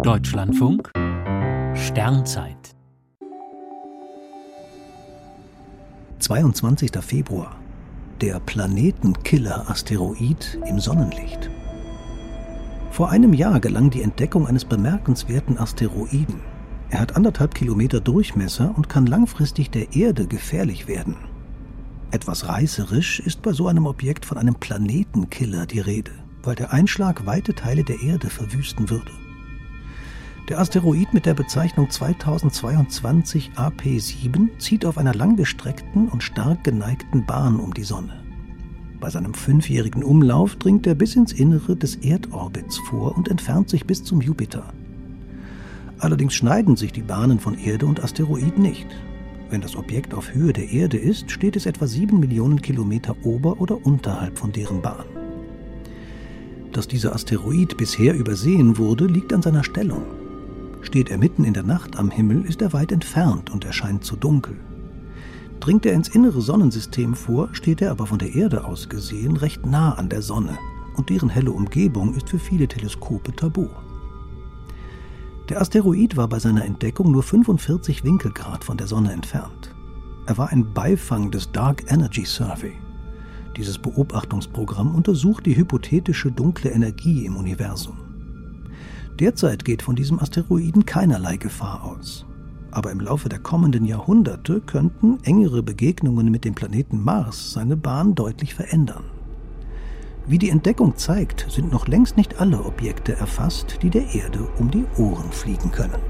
Deutschlandfunk Sternzeit 22. Februar. Der Planetenkiller-Asteroid im Sonnenlicht. Vor einem Jahr gelang die Entdeckung eines bemerkenswerten Asteroiden. Er hat anderthalb Kilometer Durchmesser und kann langfristig der Erde gefährlich werden. Etwas reißerisch ist bei so einem Objekt von einem Planetenkiller die Rede, weil der Einschlag weite Teile der Erde verwüsten würde. Der Asteroid mit der Bezeichnung 2022 AP7 zieht auf einer langgestreckten und stark geneigten Bahn um die Sonne. Bei seinem fünfjährigen Umlauf dringt er bis ins Innere des Erdorbits vor und entfernt sich bis zum Jupiter. Allerdings schneiden sich die Bahnen von Erde und Asteroid nicht. Wenn das Objekt auf Höhe der Erde ist, steht es etwa sieben Millionen Kilometer ober- oder unterhalb von deren Bahn. Dass dieser Asteroid bisher übersehen wurde, liegt an seiner Stellung. Steht er mitten in der Nacht am Himmel, ist er weit entfernt und erscheint zu dunkel. Dringt er ins innere Sonnensystem vor, steht er aber von der Erde aus gesehen recht nah an der Sonne, und deren helle Umgebung ist für viele Teleskope tabu. Der Asteroid war bei seiner Entdeckung nur 45 Winkelgrad von der Sonne entfernt. Er war ein Beifang des Dark Energy Survey. Dieses Beobachtungsprogramm untersucht die hypothetische dunkle Energie im Universum. Derzeit geht von diesem Asteroiden keinerlei Gefahr aus. Aber im Laufe der kommenden Jahrhunderte könnten engere Begegnungen mit dem Planeten Mars seine Bahn deutlich verändern. Wie die Entdeckung zeigt, sind noch längst nicht alle Objekte erfasst, die der Erde um die Ohren fliegen können.